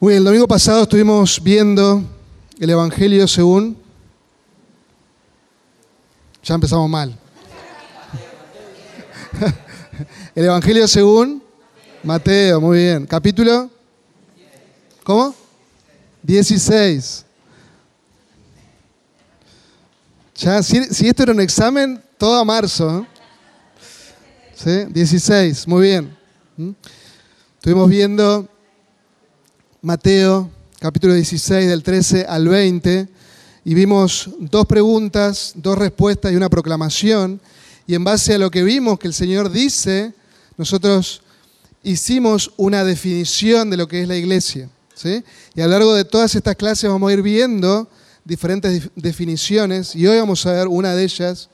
Muy bien, el domingo pasado estuvimos viendo el Evangelio según... Ya empezamos mal. El Evangelio según Mateo, muy bien. Capítulo... ¿Cómo? 16. Ya, si, si esto era un examen, todo a marzo. ¿eh? ¿Sí? 16, muy bien. ¿Mm? Estuvimos viendo Mateo capítulo 16 del 13 al 20 y vimos dos preguntas, dos respuestas y una proclamación. Y en base a lo que vimos que el Señor dice, nosotros hicimos una definición de lo que es la iglesia. ¿sí? Y a lo largo de todas estas clases vamos a ir viendo diferentes definiciones y hoy vamos a ver una de ellas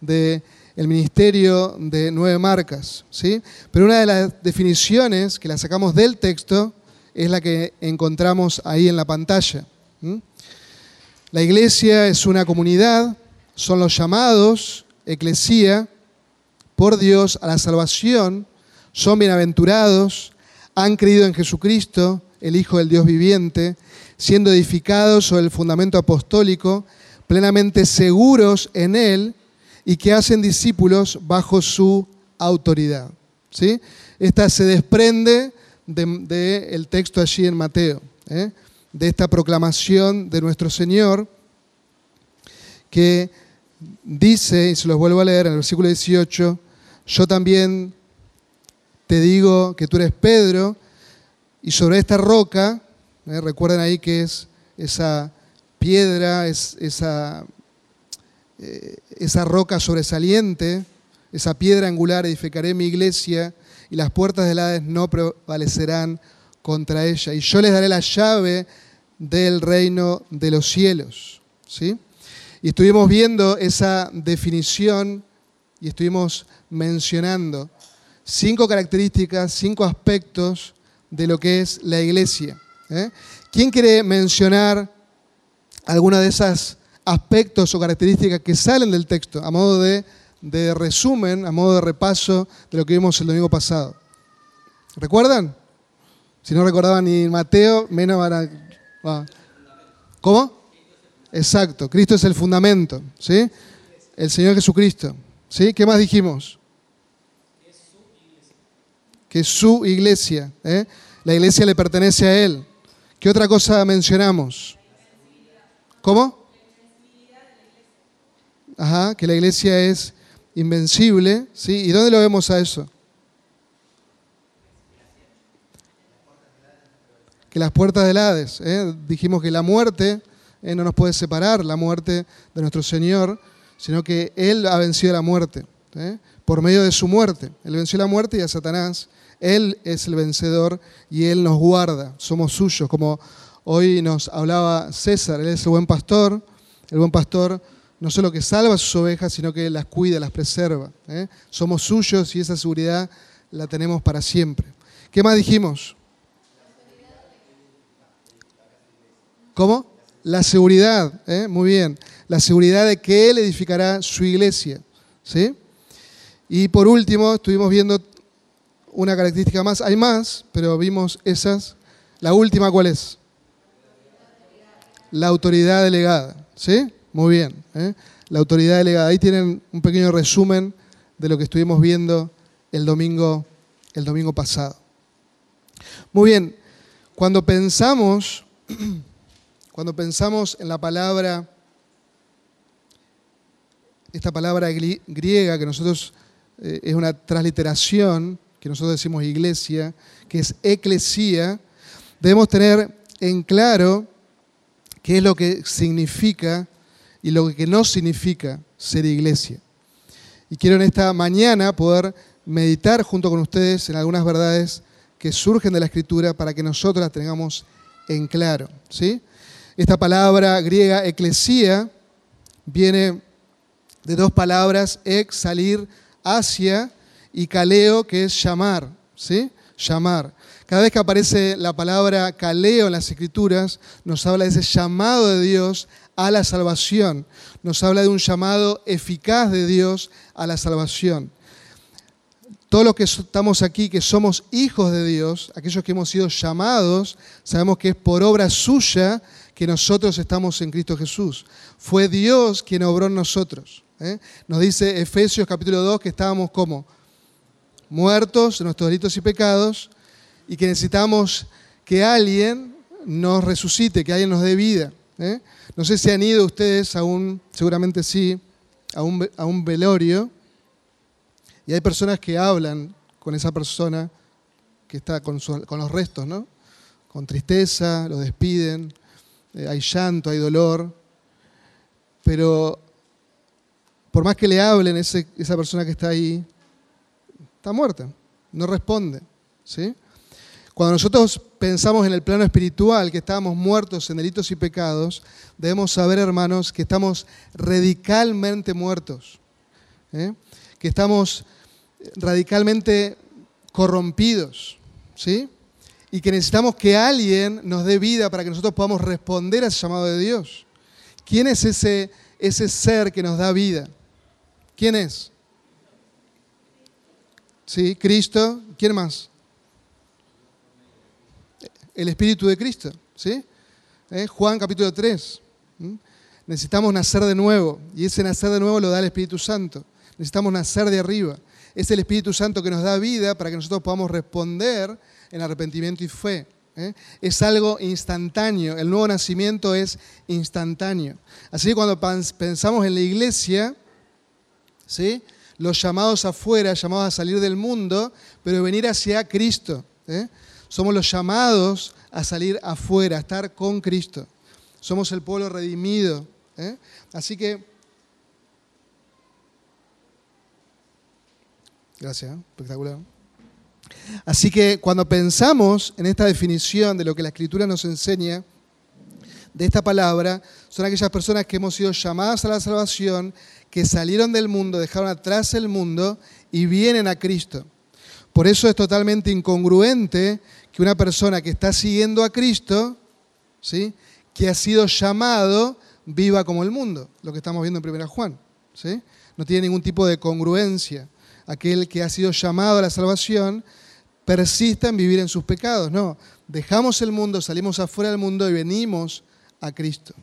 de el ministerio de nueve marcas. ¿sí? Pero una de las definiciones que la sacamos del texto es la que encontramos ahí en la pantalla. La iglesia es una comunidad, son los llamados, eclesía, por Dios a la salvación, son bienaventurados, han creído en Jesucristo, el Hijo del Dios viviente, siendo edificados sobre el fundamento apostólico, plenamente seguros en Él y que hacen discípulos bajo su autoridad. ¿sí? Esta se desprende del de, texto allí en Mateo, ¿eh? de esta proclamación de nuestro Señor, que dice, y se los vuelvo a leer en el versículo 18, yo también te digo que tú eres Pedro, y sobre esta roca, ¿eh? recuerden ahí que es esa piedra, es esa, eh, esa roca sobresaliente, esa piedra angular, edificaré mi iglesia, y las puertas del Hades no prevalecerán contra ella. Y yo les daré la llave del reino de los cielos. ¿sí? Y estuvimos viendo esa definición y estuvimos mencionando cinco características, cinco aspectos de lo que es la iglesia. ¿eh? ¿Quién quiere mencionar alguna de esas aspectos o características que salen del texto a modo de de resumen, a modo de repaso de lo que vimos el domingo pasado. ¿Recuerdan? Si no recordaban ni Mateo, menos van a... ¿Cómo? Exacto, Cristo es el fundamento, ¿sí? El Señor Jesucristo, ¿sí? ¿Qué más dijimos? Que es su iglesia, ¿eh? La iglesia le pertenece a Él. ¿Qué otra cosa mencionamos? ¿Cómo? Ajá, que la iglesia es invencible. ¿sí? ¿Y dónde lo vemos a eso? Que las puertas del Hades. ¿eh? Dijimos que la muerte ¿eh? no nos puede separar, la muerte de nuestro Señor, sino que Él ha vencido la muerte. ¿eh? Por medio de su muerte. Él venció la muerte y a Satanás. Él es el vencedor y Él nos guarda. Somos suyos. Como hoy nos hablaba César, Él es el buen pastor. El buen pastor no solo que salva a sus ovejas, sino que las cuida, las preserva. ¿eh? Somos suyos y esa seguridad la tenemos para siempre. ¿Qué más dijimos? ¿Cómo? La seguridad, ¿eh? muy bien. La seguridad de que Él edificará su iglesia. ¿sí? Y por último, estuvimos viendo una característica más. Hay más, pero vimos esas. La última, ¿cuál es? La autoridad delegada. ¿Sí? Muy bien. ¿eh? La autoridad delegada. Ahí tienen un pequeño resumen de lo que estuvimos viendo el domingo, el domingo pasado. Muy bien. Cuando pensamos, cuando pensamos en la palabra, esta palabra griega que nosotros eh, es una transliteración, que nosotros decimos iglesia, que es eclesía, debemos tener en claro qué es lo que significa y lo que no significa ser iglesia. Y quiero en esta mañana poder meditar junto con ustedes en algunas verdades que surgen de la Escritura para que nosotros las tengamos en claro. ¿sí? Esta palabra griega, eclesía, viene de dos palabras, ex, salir, hacia, y caleo, que es llamar. ¿sí? Llamar. Cada vez que aparece la palabra caleo en las Escrituras, nos habla de ese llamado de Dios a la salvación. Nos habla de un llamado eficaz de Dios a la salvación. todos los que estamos aquí, que somos hijos de Dios, aquellos que hemos sido llamados, sabemos que es por obra suya que nosotros estamos en Cristo Jesús. Fue Dios quien obró en nosotros. ¿eh? Nos dice Efesios capítulo 2 que estábamos como muertos en nuestros delitos y pecados y que necesitamos que alguien nos resucite, que alguien nos dé vida. ¿eh? No sé si han ido ustedes a un, seguramente sí, a un, a un velorio y hay personas que hablan con esa persona que está con, con los restos, ¿no? Con tristeza, lo despiden, eh, hay llanto, hay dolor, pero por más que le hablen, ese, esa persona que está ahí está muerta, no responde, ¿sí? Cuando nosotros pensamos en el plano espiritual, que estábamos muertos en delitos y pecados, debemos saber, hermanos, que estamos radicalmente muertos, ¿eh? que estamos radicalmente corrompidos, ¿sí? Y que necesitamos que alguien nos dé vida para que nosotros podamos responder a ese llamado de Dios. ¿Quién es ese, ese ser que nos da vida? ¿Quién es? ¿Sí? Cristo. ¿Quién más? El Espíritu de Cristo. ¿Sí? ¿Eh? Juan capítulo 3. Necesitamos nacer de nuevo. Y ese nacer de nuevo lo da el Espíritu Santo. Necesitamos nacer de arriba. Es el Espíritu Santo que nos da vida para que nosotros podamos responder en arrepentimiento y fe. ¿eh? Es algo instantáneo. El nuevo nacimiento es instantáneo. Así que cuando pensamos en la iglesia, ¿sí? los llamados afuera, llamados a salir del mundo, pero venir hacia Cristo. ¿eh? Somos los llamados a salir afuera, a estar con Cristo. Somos el pueblo redimido. ¿eh? Así que Gracias, ¿eh? espectacular. Así que cuando pensamos en esta definición de lo que la Escritura nos enseña, de esta palabra, son aquellas personas que hemos sido llamadas a la salvación, que salieron del mundo, dejaron atrás el mundo y vienen a Cristo. Por eso es totalmente incongruente que una persona que está siguiendo a Cristo, ¿sí? que ha sido llamado, viva como el mundo, lo que estamos viendo en 1 Juan. ¿sí? No tiene ningún tipo de congruencia aquel que ha sido llamado a la salvación, persista en vivir en sus pecados. No, dejamos el mundo, salimos afuera del mundo y venimos a Cristo.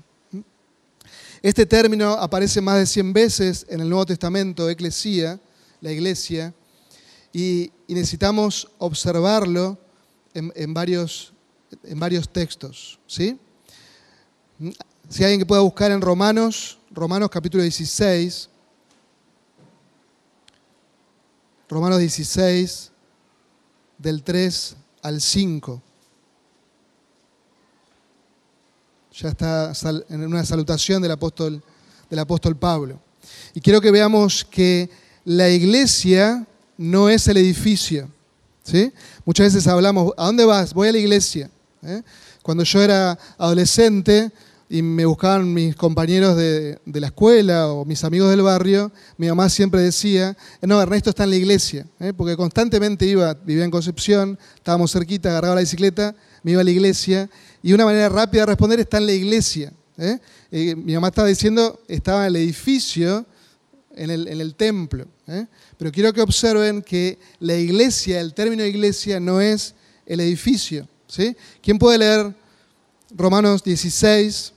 Este término aparece más de 100 veces en el Nuevo Testamento, eclesía, la iglesia, y, necesitamos observarlo en, varios, en varios textos. ¿sí? Si alguien que pueda buscar en Romanos, Romanos capítulo 16, Romanos 16, del 3 al 5. Ya está en una salutación del apóstol, del apóstol Pablo. Y quiero que veamos que la iglesia no es el edificio. ¿Sí? Muchas veces hablamos, ¿a dónde vas? Voy a la iglesia. ¿eh? Cuando yo era adolescente, y me buscaban mis compañeros de, la escuela o mis amigos del barrio, mi mamá siempre decía, no, Ernesto está en la iglesia, ¿eh? porque constantemente iba, vivía en Concepción, estábamos cerquita, agarraba la bicicleta, me iba a la iglesia, y una manera rápida de responder está en la iglesia. ¿eh? mi mamá estaba diciendo, estaba en el edificio, en el, en el templo. Pero quiero que observen que la iglesia, el término iglesia, no es el edificio. ¿sí? ¿Quién puede leer Romanos 16,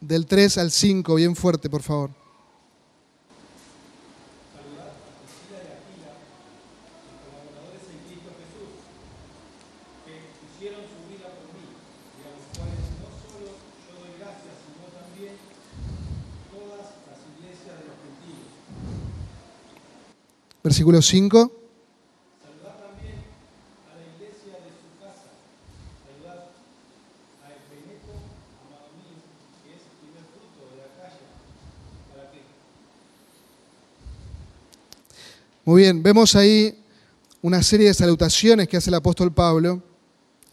del 3 al 5, bien fuerte, por favor. Versículo 5. Muy bien, vemos ahí una serie de salutaciones que hace el apóstol Pablo.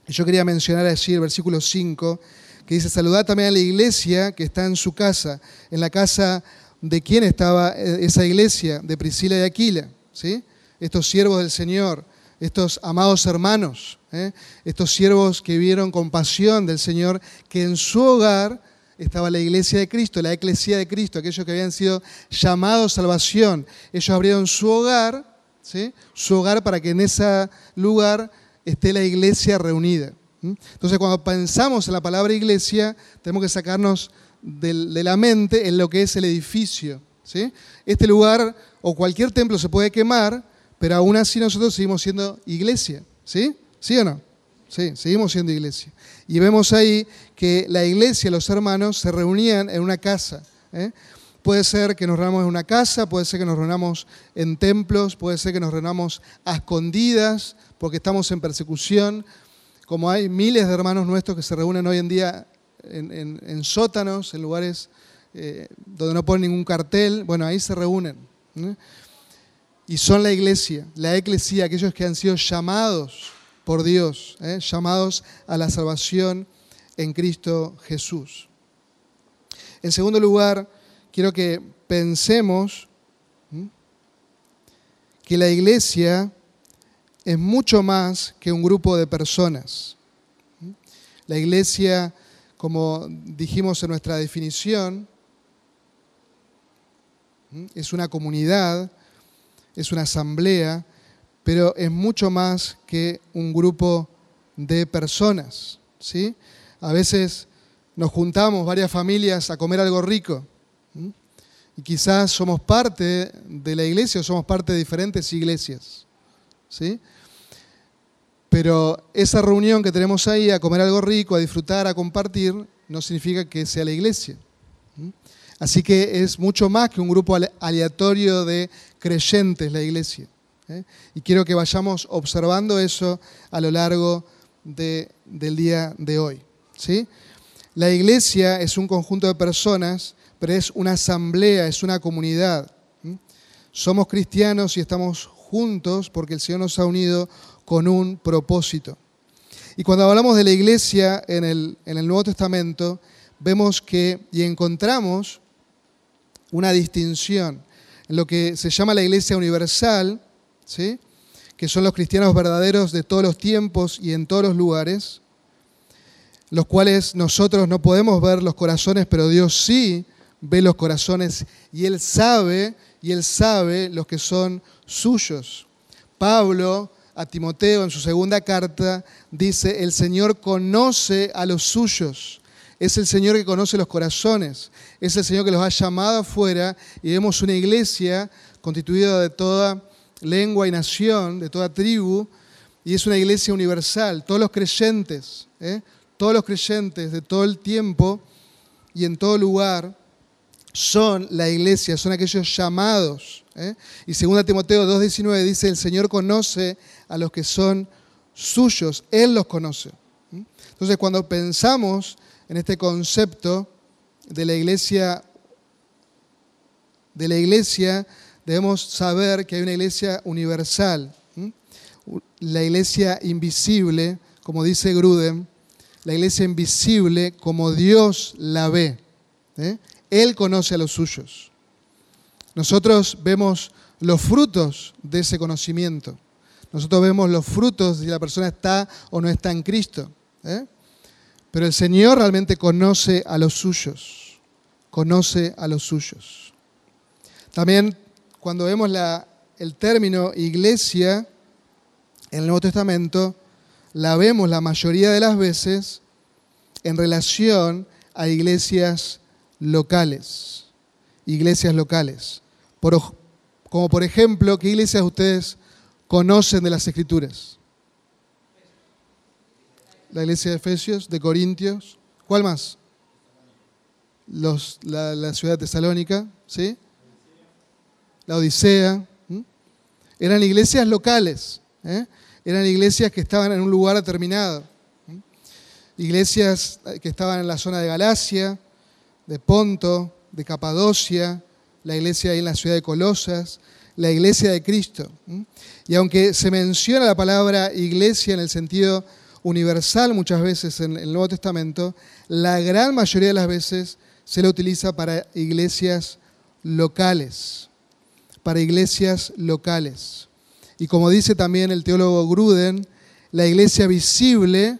Yo quería mencionar allí el versículo 5, que dice, saludad también a la iglesia que está en su casa, en la casa de quién estaba eh, esa iglesia, de Priscila y Aquila, ¿sí? estos siervos del Señor, estos amados hermanos, ¿eh? estos siervos que vieron compasión del Señor, que en su hogar estaba la iglesia de Cristo, la eclesía de Cristo, aquellos que habían sido llamados salvación. Ellos abrieron su hogar ¿sí? su hogar para que en ese lugar esté la iglesia reunida. Entonces cuando pensamos en la palabra iglesia, tenemos que sacarnos de la mente en lo que es el edificio. Este lugar o cualquier templo se puede quemar, pero aún así nosotros seguimos siendo iglesia. ¿Sí? ¿Sí o no? Sí, seguimos siendo iglesia. Y vemos ahí que la iglesia, los hermanos, se reunían en una casa. ¿eh? Puede ser que nos reunamos en una casa, puede ser que nos reunamos en templos, puede ser que nos reunamos a escondidas porque estamos en persecución, como hay miles de hermanos nuestros que se reúnen hoy en día en, sótanos, en lugares eh, donde no ponen ningún cartel, bueno, ahí se reúnen. Y son la iglesia, la eclesía, aquellos que han sido llamados por Dios, ¿eh? llamados a la salvación en Cristo Jesús. En segundo lugar, quiero que pensemos que la iglesia es mucho más que un grupo de personas. La iglesia, como dijimos en nuestra definición, es una comunidad, es una asamblea, pero es mucho más que un grupo de personas. ¿sí? A veces nos juntamos varias familias a comer algo rico. Y quizás somos parte de la iglesia o somos parte de diferentes iglesias. ¿sí? Pero esa reunión que tenemos ahí a comer algo rico, a disfrutar, a compartir, no significa que sea la iglesia. Así que es mucho más que un grupo aleatorio de creyentes la iglesia. ¿eh? Y quiero que vayamos observando eso a lo largo del día de hoy. ¿sí? La iglesia es un conjunto de personas, pero es una asamblea, es una comunidad. Somos cristianos y estamos juntos porque el Señor nos ha unido con un propósito. Y cuando hablamos de la iglesia en el, en el Nuevo Testamento, vemos que y encontramos una distinción en lo que se llama la iglesia universal, ¿sí? que son los cristianos verdaderos de todos los tiempos y en todos los lugares, los cuales nosotros no podemos ver los corazones, pero Dios sí ve los corazones y Él sabe, y Él sabe los que son suyos. Pablo a Timoteo en su segunda carta dice, el Señor conoce a los suyos. Es el Señor que conoce los corazones. Es el Señor que los ha llamado afuera y vemos una iglesia constituida de toda lengua y nación, de toda tribu, y es una iglesia universal. Todos los creyentes, ¿eh? todos los creyentes de todo el tiempo y en todo lugar son la iglesia, son aquellos llamados. ¿eh? Y 2 Timoteo 2.19 dice, el Señor conoce a los que son suyos, Él los conoce. Entonces cuando pensamos en este concepto de la iglesia, de la iglesia debemos saber que hay una iglesia universal, la iglesia invisible, como dice Gruden, la iglesia invisible como Dios la ve. ¿eh? Él conoce a los suyos. Nosotros vemos los frutos de ese conocimiento. Nosotros vemos los frutos de si la persona está o no está en Cristo. ¿eh? Pero el Señor realmente conoce a los suyos. Conoce a los suyos. También cuando vemos el término iglesia en el Nuevo Testamento, la vemos la mayoría de las veces en relación a iglesias locales. Iglesias locales. como por ejemplo, ¿qué iglesias ustedes conocen de las Escrituras? La iglesia de Efesios, de Corintios. ¿Cuál más? Los, la, ciudad de Tesalónica, ¿sí? La Odisea. Eran iglesias locales. ¿eh? Eran iglesias que estaban en un lugar determinado. Iglesias que estaban en la zona de Galacia, de Ponto, de Capadocia, la iglesia ahí en la ciudad de Colosas, la iglesia de Cristo. Y aunque se menciona la palabra iglesia en el sentido universal muchas veces en el Nuevo Testamento, la gran mayoría de las veces se la utiliza para iglesias locales, para iglesias locales. Y como dice también el teólogo Gruden, la iglesia visible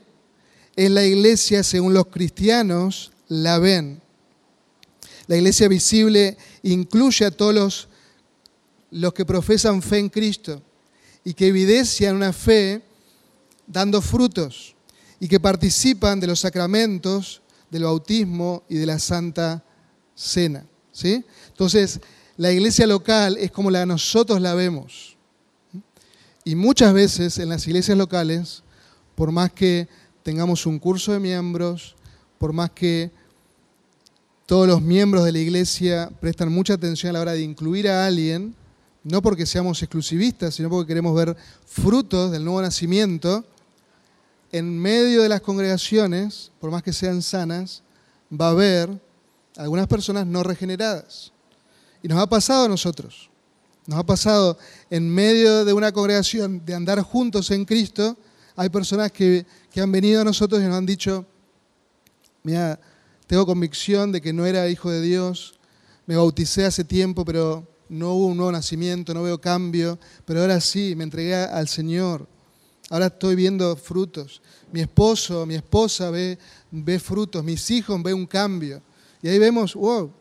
es la iglesia según los cristianos la ven. La iglesia visible incluye a todos los, que profesan fe en Cristo, y que evidencian una fe dando frutos y que participan de los sacramentos del bautismo y de la Santa Cena. ¿sí? Entonces, la iglesia local es como la nosotros la vemos. Y muchas veces en las iglesias locales, por más que tengamos un curso de miembros, por más que todos los miembros de la iglesia prestan mucha atención a la hora de incluir a alguien, no porque seamos exclusivistas, sino porque queremos ver frutos del nuevo nacimiento, en medio de las congregaciones, por más que sean sanas, va a haber algunas personas no regeneradas. Y nos ha pasado a nosotros. Nos ha pasado en medio de una congregación de andar juntos en Cristo, hay personas que, que han venido a nosotros y nos han dicho, mira, tengo convicción de que no era hijo de Dios, me bauticé hace tiempo, pero no hubo un nuevo nacimiento, no veo cambio, pero ahora sí, me entregué al Señor. Ahora estoy viendo frutos. Mi esposo, mi esposa ve, ve frutos, mis hijos ven un cambio. Y ahí vemos, wow,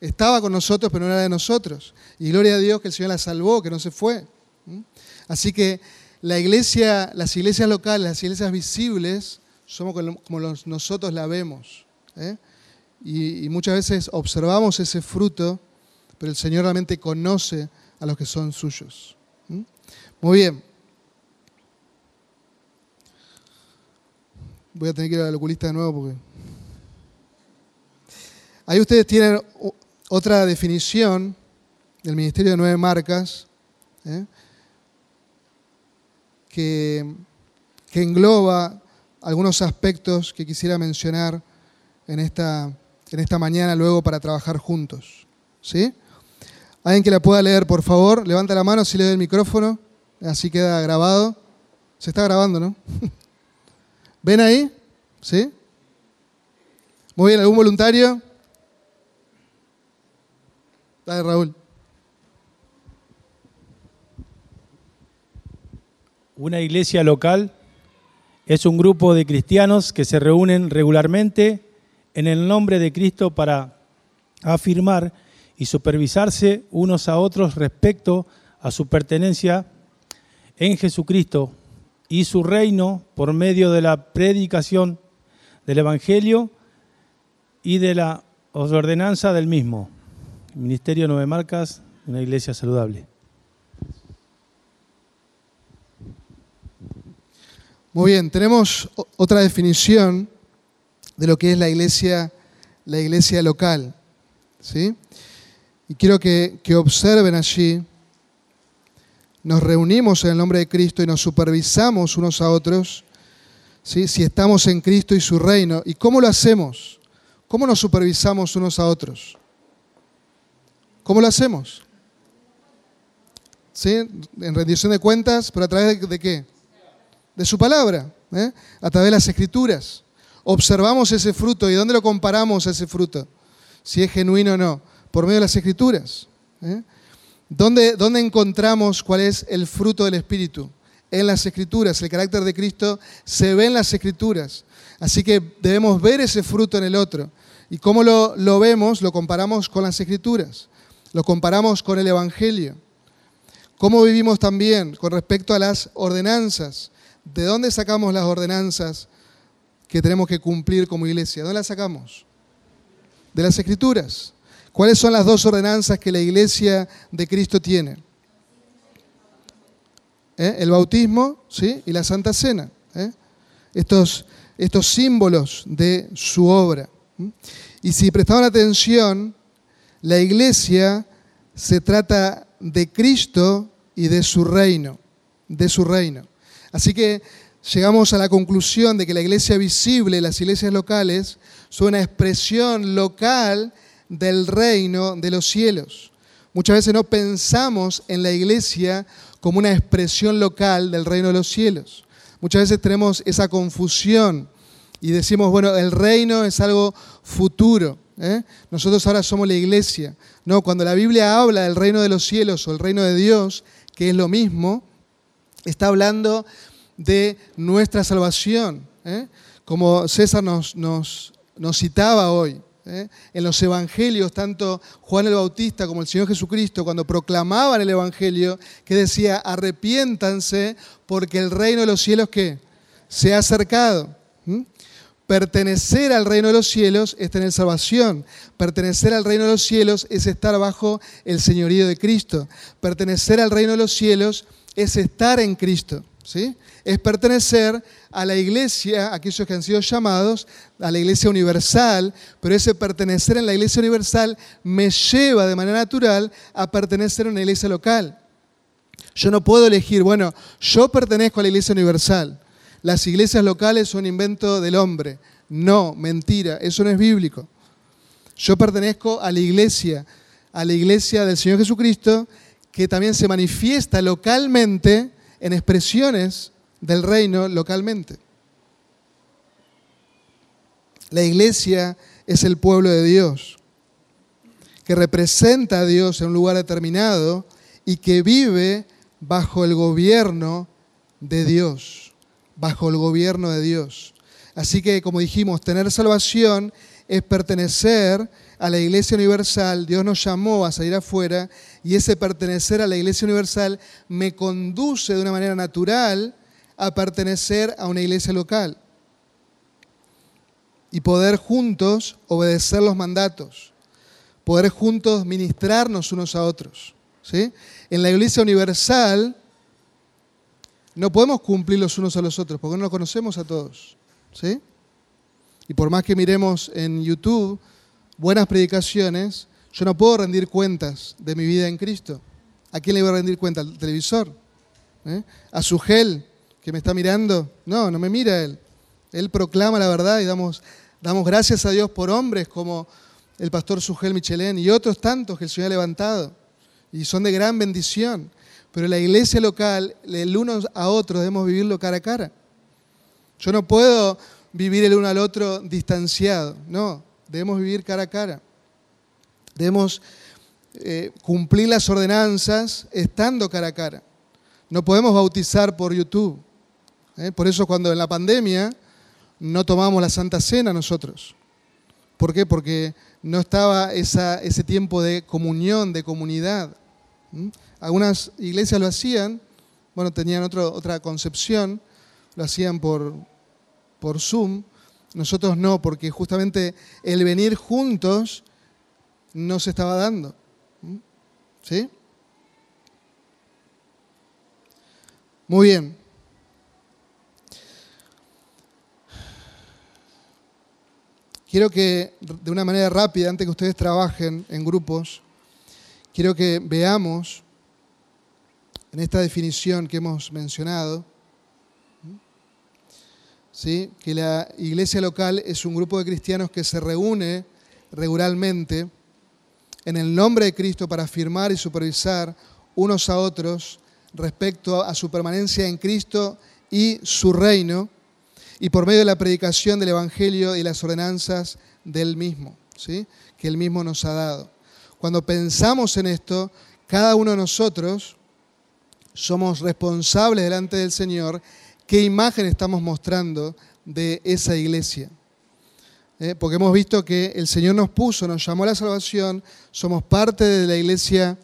estaba con nosotros, pero no era de nosotros. Y gloria a Dios que el Señor la salvó, que no se fue. Así que la iglesia, las iglesias locales, las iglesias visibles, somos como nosotros la vemos. ¿eh? Y, muchas veces observamos ese fruto, pero el Señor realmente conoce a los que son suyos. Muy bien. Voy a tener que ir al oculista de nuevo porque... Ahí ustedes tienen otra definición del Ministerio de Nueve Marcas ¿eh? que, que engloba algunos aspectos que quisiera mencionar en esta, en esta mañana luego para trabajar juntos. ¿Sí? ¿Alguien que la pueda leer, por favor? Levanta la mano si le doy el micrófono. Así queda grabado. Se está grabando, ¿no? ¿Ven ahí? ¿Sí? Muy bien, ¿algún voluntario? Dale, Raúl. Una iglesia local es un grupo de cristianos que se reúnen regularmente en el nombre de Cristo para afirmar y supervisarse unos a otros respecto a su pertenencia en Jesucristo y su reino por medio de la predicación del Evangelio y de la ordenanza del mismo. Ministerio Nueve Marcas, una iglesia saludable. Muy bien, tenemos otra definición de lo que es la iglesia, la iglesia local. ¿sí? Y quiero que, observen allí, nos reunimos en el nombre de Cristo y nos supervisamos unos a otros, ¿sí? si estamos en Cristo y su reino. ¿Y cómo lo hacemos? ¿Cómo nos supervisamos unos a otros? ¿Cómo lo hacemos? ¿Sí? En rendición de cuentas, pero a través de, qué? De su palabra, ¿eh? a través de las escrituras observamos ese fruto y dónde lo comparamos ese fruto, si es genuino o no, por medio de las escrituras. ¿eh? ¿Dónde, ¿Dónde encontramos cuál es el fruto del Espíritu? En las escrituras, el carácter de Cristo se ve en las escrituras. Así que debemos ver ese fruto en el otro. ¿Y cómo lo, lo vemos? Lo comparamos con las escrituras, lo comparamos con el Evangelio. ¿Cómo vivimos también con respecto a las ordenanzas? ¿De dónde sacamos las ordenanzas que tenemos que cumplir como iglesia. ¿Dónde las sacamos? De las escrituras. ¿Cuáles son las dos ordenanzas que la iglesia de Cristo tiene? ¿Eh? El bautismo ¿sí? y la Santa Cena. ¿eh? Estos, estos símbolos de su obra. Y si prestaban atención, la iglesia se trata de Cristo y de su reino, de su reino. Así que llegamos a la conclusión de que la iglesia visible, las iglesias locales, son una expresión local del reino de los cielos. Muchas veces no pensamos en la iglesia como una expresión local del reino de los cielos. Muchas veces tenemos esa confusión y decimos, bueno, el reino es algo futuro. ¿eh? Nosotros ahora somos la iglesia. No, cuando la Biblia habla del reino de los cielos o el reino de Dios, que es lo mismo, está hablando de nuestra salvación. ¿eh? Como César nos, nos, citaba hoy, ¿eh? En los evangelios, tanto Juan el Bautista como el Señor Jesucristo, cuando proclamaban el evangelio, que decía, arrepiéntanse porque el reino de los cielos que se ha acercado. Pertenecer al reino de los cielos es tener salvación. Pertenecer al reino de los cielos es estar bajo el señorío de Cristo. Pertenecer al reino de los cielos es estar en Cristo. Es pertenecer a la iglesia, aquellos que han sido llamados, a la iglesia universal, pero ese pertenecer en la iglesia universal me lleva de manera natural a pertenecer a una iglesia local. Yo no puedo elegir, bueno, yo pertenezco a la iglesia universal las iglesias locales son invento del hombre. No, mentira, eso no es bíblico. Yo pertenezco a la iglesia, a la iglesia del Señor Jesucristo, que también se manifiesta localmente en expresiones del reino localmente. La iglesia es el pueblo de Dios, que representa a Dios en un lugar determinado y que vive bajo el gobierno de Dios bajo el gobierno de Dios. Así que, como dijimos, tener salvación es pertenecer a la Iglesia Universal. Dios nos llamó a salir afuera y ese pertenecer a la Iglesia Universal me conduce de una manera natural a pertenecer a una iglesia local y poder juntos obedecer los mandatos, poder juntos ministrarnos unos a otros. ¿sí? En la Iglesia Universal no podemos cumplir los unos a los otros porque no nos conocemos a todos. ¿sí? Y por más que miremos en YouTube buenas predicaciones, yo no puedo rendir cuentas de mi vida en Cristo. ¿A quién le voy a rendir cuenta? ¿Al televisor? ¿Eh? ¿A su gel que me está mirando? No, no me mira él. Él proclama la verdad y damos, damos gracias a Dios por hombres como el pastor Sugel Michelén y otros tantos que el Señor ha levantado. Y son de gran bendición. Pero la iglesia local, el uno a otro, debemos vivirlo cara a cara. Yo no puedo vivir el uno al otro distanciado, no, debemos vivir cara a cara. Debemos eh, cumplir las ordenanzas estando cara a cara. No podemos bautizar por YouTube. ¿eh? Por eso cuando en la pandemia no tomamos la Santa Cena nosotros. ¿Por qué? Porque no estaba ese tiempo de comunión, de comunidad. Algunas iglesias lo hacían, bueno, tenían otra concepción, lo hacían por, por Zoom. Nosotros no, porque justamente el venir juntos no se estaba dando. ¿Sí? Muy bien. Quiero que de una manera rápida, antes que ustedes trabajen en grupos, quiero que veamos en esta definición que hemos mencionado, ¿sí? que la iglesia local es un grupo de cristianos que se reúne regularmente en el nombre de Cristo para afirmar y supervisar unos a otros respecto a su permanencia en Cristo y su reino, y por medio de la predicación del Evangelio y las ordenanzas del mismo, ¿sí? que él mismo nos ha dado. Cuando pensamos en esto, cada uno de nosotros somos responsables delante del Señor, qué imagen estamos mostrando de esa iglesia. ¿Eh? Porque hemos visto que el Señor nos puso, nos llamó a la salvación, somos parte de la iglesia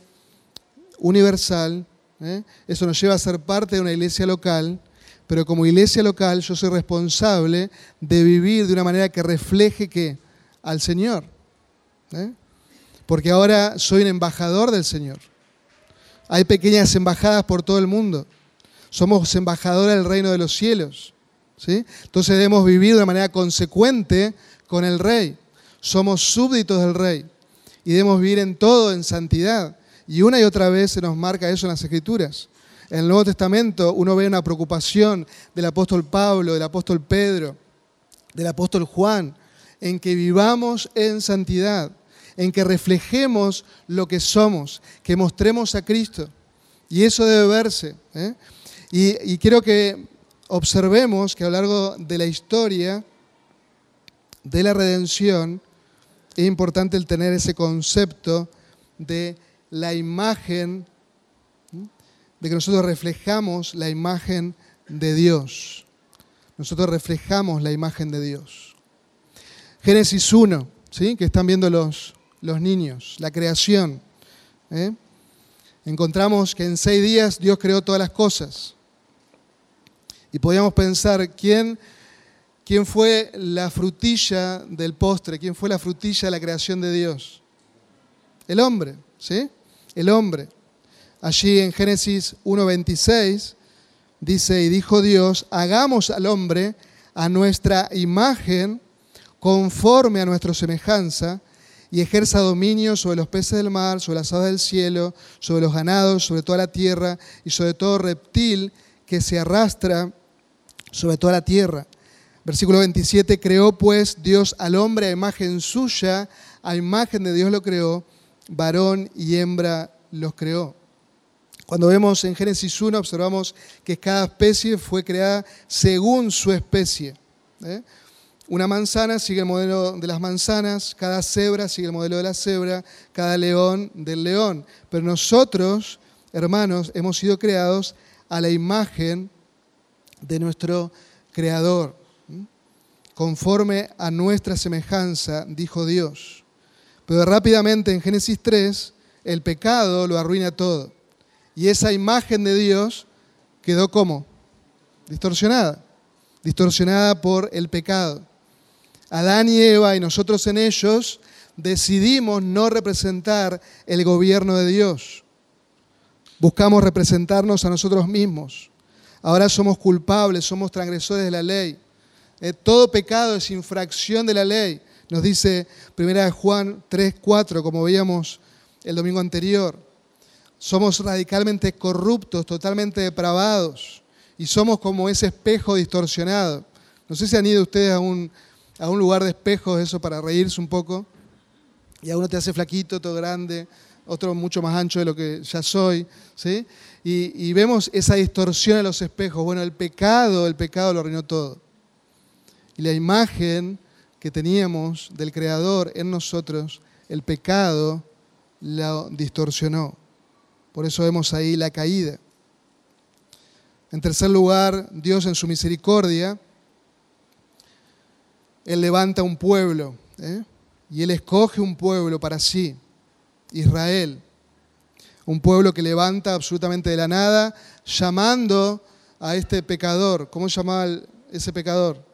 universal, ¿eh? eso nos lleva a ser parte de una iglesia local, pero como iglesia local yo soy responsable de vivir de una manera que refleje que al Señor. ¿eh? Porque ahora soy un embajador del Señor. Hay pequeñas embajadas por todo el mundo. Somos embajadores del reino de los cielos. ¿sí? Entonces debemos vivir de manera consecuente con el rey. Somos súbditos del rey y debemos vivir en todo en santidad. Y una y otra vez se nos marca eso en las Escrituras. En el Nuevo Testamento uno ve una preocupación del apóstol Pablo, del apóstol Pedro, del apóstol Juan, en que vivamos en santidad en que reflejemos lo que somos, que mostremos a Cristo. Y eso debe verse. ¿eh? Y, quiero que observemos que a lo largo de la historia de la redención es importante el tener ese concepto de la imagen, de que nosotros reflejamos la imagen de Dios. Nosotros reflejamos la imagen de Dios. Génesis 1, ¿sí? que están viendo los, los niños, la creación. ¿eh? Encontramos que en seis días Dios creó todas las cosas. Y podíamos pensar, ¿quién, ¿quién fue la frutilla del postre? ¿Quién fue la frutilla de la creación de Dios? El hombre, ¿sí? El hombre. Allí en Génesis 1.26 dice, y dijo Dios, hagamos al hombre a nuestra imagen, conforme a nuestra semejanza, y ejerza dominio sobre los peces del mar, sobre las aves del cielo, sobre los ganados, sobre toda la tierra y sobre todo reptil que se arrastra sobre toda la tierra. Versículo 27, creó pues Dios al hombre a imagen suya, a imagen de Dios lo creó, varón y hembra los creó. Cuando vemos en Génesis 1, observamos que cada especie fue creada según su especie. ¿eh? Una manzana sigue el modelo de las manzanas, cada cebra sigue el modelo de la cebra, cada león del león. Pero nosotros, hermanos, hemos sido creados a la imagen de nuestro Creador, conforme a nuestra semejanza, dijo Dios. Pero rápidamente en Génesis 3, el pecado lo arruina todo. Y esa imagen de Dios quedó como? Distorsionada. Distorsionada por el pecado. Adán y Eva y nosotros en ellos decidimos no representar el gobierno de Dios. Buscamos representarnos a nosotros mismos. Ahora somos culpables, somos transgresores de la ley. Eh, todo pecado es infracción de la ley. Nos dice 1 Juan 3, 4, como veíamos el domingo anterior. Somos radicalmente corruptos, totalmente depravados y somos como ese espejo distorsionado. No sé si han ido ustedes a un, a un lugar de espejos, eso para reírse un poco, y a uno te hace flaquito, todo grande, otro mucho más ancho de lo que ya soy, ¿sí? Y, vemos esa distorsión en los espejos. Bueno, el pecado, el pecado lo arruinó todo. Y la imagen que teníamos del Creador en nosotros, el pecado lo distorsionó. Por eso vemos ahí la caída. En tercer lugar, Dios en su misericordia, Él levanta un pueblo ¿eh? y Él escoge un pueblo para sí, Israel. Un pueblo que levanta absolutamente de la nada, llamando a este pecador. ¿Cómo llamaba ese pecador?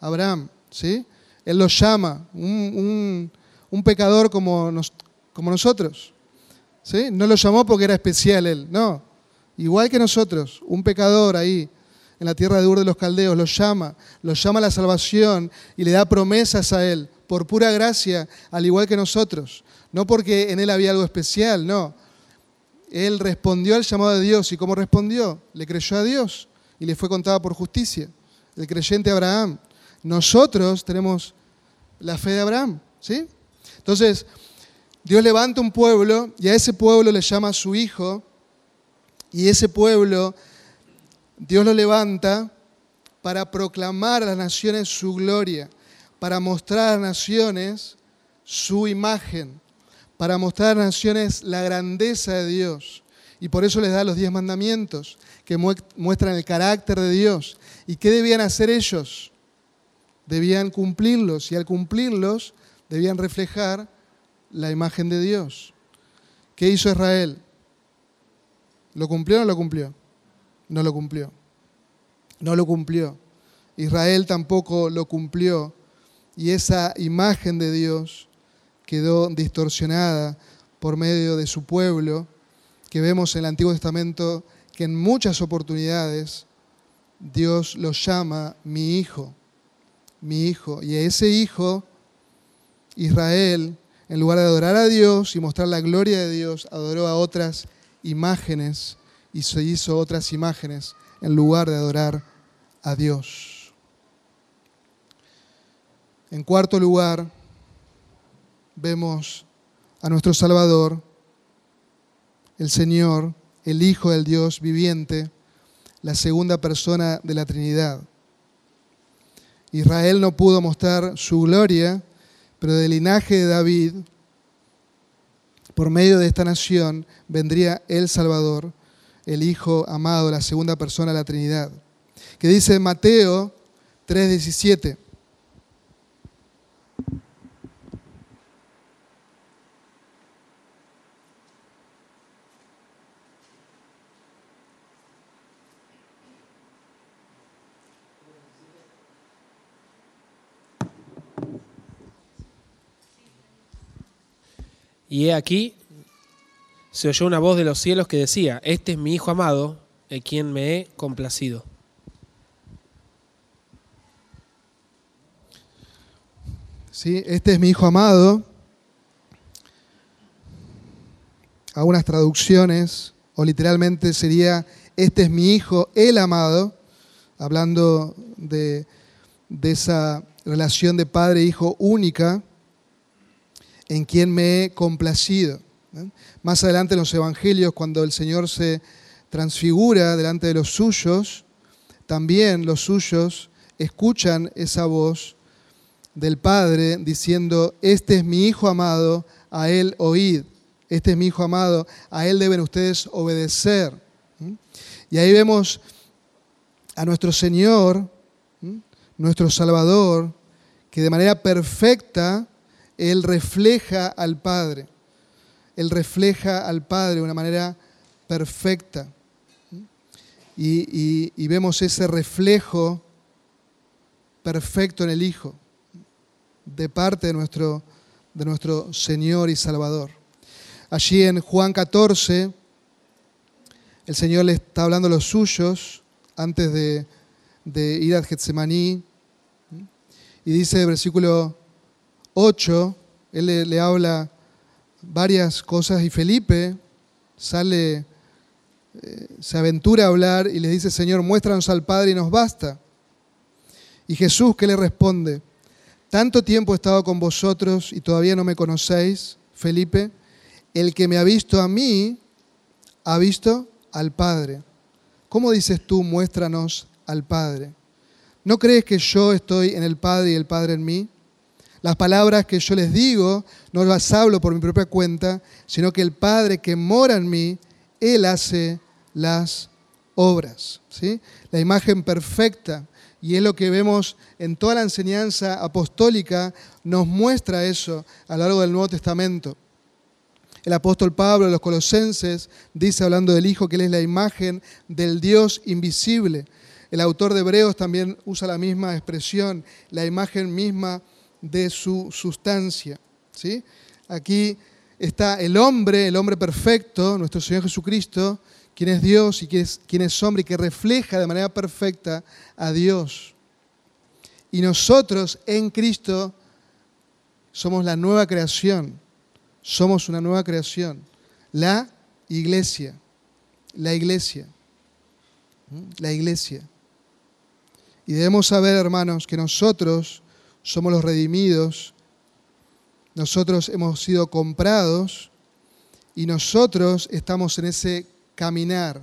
Abraham, ¿sí? Él lo llama, un, pecador como, como nosotros. ¿sí? No lo llamó porque era especial él, no. Igual que nosotros, un pecador ahí en la tierra de Ur de los Caldeos, lo llama, lo llama a la salvación y le da promesas a él por pura gracia, al igual que nosotros. No porque en él había algo especial, no. Él respondió al llamado de Dios y ¿cómo respondió? Le creyó a Dios y le fue contado por justicia. El creyente Abraham. Nosotros tenemos la fe de Abraham, ¿sí? Entonces, Dios levanta un pueblo y a ese pueblo le llama su hijo y ese pueblo Dios lo levanta para proclamar a las naciones su gloria, para mostrar a las naciones su imagen, para mostrar a naciones la grandeza de Dios. Y por eso les da los diez mandamientos que muestran el carácter de Dios. ¿Y qué debían hacer ellos? Debían cumplirlos y al cumplirlos debían reflejar la imagen de Dios. ¿Qué hizo Israel? ¿Lo cumplió o no lo cumplió? No lo cumplió. No lo cumplió. Israel tampoco lo cumplió. Y esa imagen de Dios quedó distorsionada por medio de su pueblo, que vemos en el Antiguo Testamento que en muchas oportunidades Dios lo llama mi hijo, mi hijo. Y a ese hijo, Israel, en lugar de adorar a Dios y mostrar la gloria de Dios, adoró a otras imágenes y se hizo otras imágenes en lugar de adorar a Dios. En cuarto lugar, vemos a nuestro Salvador, el Señor, el Hijo del Dios viviente, la segunda persona de la Trinidad. Israel no pudo mostrar su gloria pero del linaje de David, por medio de esta nación, vendría el Salvador, el Hijo amado, la segunda persona de la Trinidad. Que dice Mateo 3:17. Y he aquí, se oyó una voz de los cielos que decía, este es mi Hijo amado, en quien me he complacido. ¿Sí? Este es mi Hijo amado. Algunas traducciones, o literalmente sería, este es mi Hijo, el amado, hablando de, de esa relación de padre e única, en quien me he complacido. Más adelante en los Evangelios, cuando el Señor se transfigura delante de los suyos, también los suyos escuchan esa voz del Padre diciendo, este es mi Hijo amado, a Él oíd. Este es mi Hijo amado, a Él deben ustedes obedecer. Y ahí vemos a nuestro Señor, nuestro Salvador, que de manera perfecta Él refleja al Padre. Él refleja al Padre de una manera perfecta. Y, vemos ese reflejo perfecto en el Hijo de parte de nuestro, de nuestro Señor y Salvador. Allí en Juan 14, el Señor le está hablando a los suyos antes de, de ir a Getsemaní. Y dice, versículo 8, Él le, habla varias cosas y Felipe sale, eh, se aventura a hablar y le dice, Señor, muéstranos al Padre y nos basta. Y Jesús, ¿qué le responde? Tanto tiempo he estado con vosotros y todavía no me conocéis, Felipe. El que me ha visto a mí, ha visto al Padre. ¿Cómo dices tú, muéstranos al Padre? ¿No crees que yo estoy en el Padre y el Padre en mí? Las palabras que yo les digo no las hablo por mi propia cuenta, sino que el Padre que mora en mí, Él hace las obras. ¿sí? La imagen perfecta y es lo que vemos en toda la enseñanza apostólica, nos muestra eso a lo largo del Nuevo Testamento. El apóstol Pablo de los Colosenses dice, hablando del Hijo, que Él es la imagen del Dios invisible. El autor de Hebreos también usa la misma expresión, la imagen misma de su sustancia. ¿sí? Aquí está el hombre, el hombre perfecto, nuestro Señor Jesucristo, quien es Dios y quien es, quien es hombre y que refleja de manera perfecta a Dios. Y nosotros en Cristo somos la nueva creación, somos una nueva creación, la iglesia, la iglesia, la iglesia. Y debemos saber, hermanos, que nosotros somos los redimidos, nosotros hemos sido comprados y nosotros estamos en ese caminar.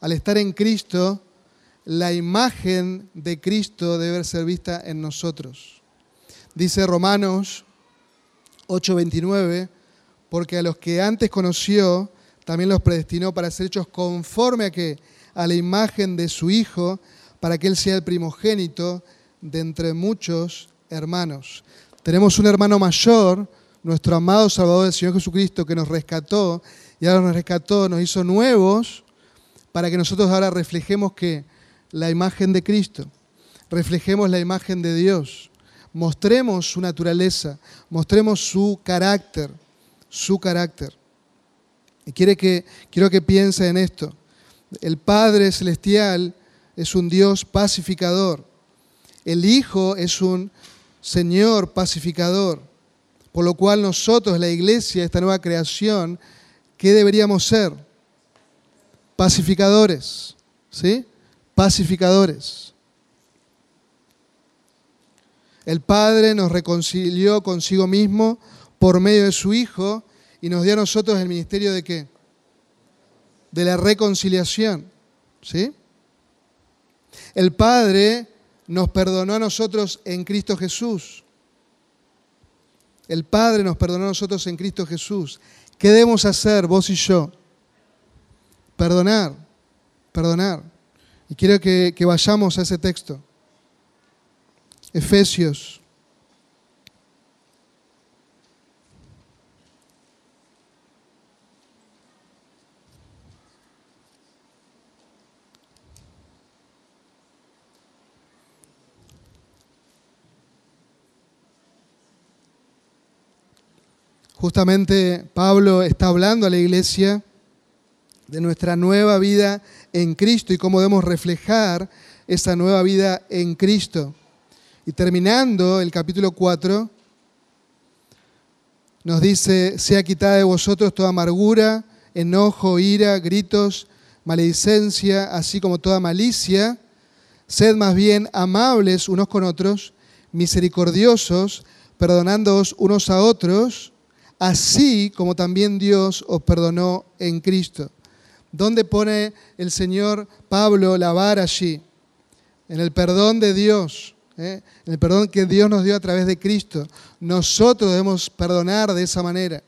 Al estar en Cristo, la imagen de Cristo debe ser vista en nosotros. Dice Romanos 8:29, porque a los que antes conoció, también los predestinó para ser hechos conforme a que a la imagen de su Hijo, para que Él sea el primogénito de entre muchos hermanos. Tenemos un hermano mayor, nuestro amado Salvador el Señor Jesucristo, que nos rescató y ahora nos rescató, nos hizo nuevos para que nosotros ahora reflejemos que la imagen de Cristo, reflejemos la imagen de Dios, mostremos su naturaleza, mostremos su carácter, su carácter. Y quiere que, quiero que piense en esto. El Padre Celestial es un Dios pacificador. El Hijo es un Señor pacificador. Por lo cual nosotros, la iglesia, esta nueva creación, ¿qué deberíamos ser? Pacificadores, ¿sí? Pacificadores. El Padre nos reconcilió consigo mismo por medio de su Hijo y nos dio a nosotros el ministerio de qué? De la reconciliación, ¿sí? El Padre nos perdonó a nosotros en Cristo Jesús. El Padre nos perdonó a nosotros en Cristo Jesús. ¿Qué debemos hacer vos y yo? Perdonar, perdonar. Y quiero que, que vayamos a ese texto. Efesios. Justamente Pablo está hablando a la iglesia de nuestra nueva vida en Cristo y cómo debemos reflejar esa nueva vida en Cristo. Y terminando el capítulo 4, nos dice, sea quitada de vosotros toda amargura, enojo, ira, gritos, maledicencia, así como toda malicia. Sed más bien amables unos con otros, misericordiosos, perdonándoos unos a otros, así como también Dios os perdonó en Cristo. ¿Dónde pone el Señor Pablo la vara allí? En el perdón de Dios, ¿eh? en el perdón que Dios nos dio a través de Cristo. Nosotros debemos perdonar de esa manera,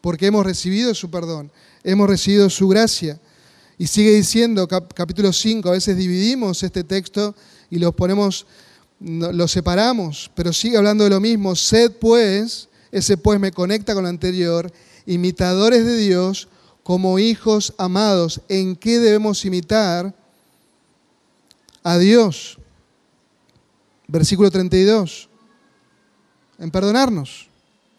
porque hemos recibido su perdón, hemos recibido su gracia. Y sigue diciendo, capítulo 5, a veces dividimos este texto y los ponemos, lo separamos, pero sigue hablando de lo mismo. Sed pues, ese pues me conecta con lo anterior, imitadores de Dios como hijos amados. ¿En qué debemos imitar a Dios? Versículo 32. En perdonarnos.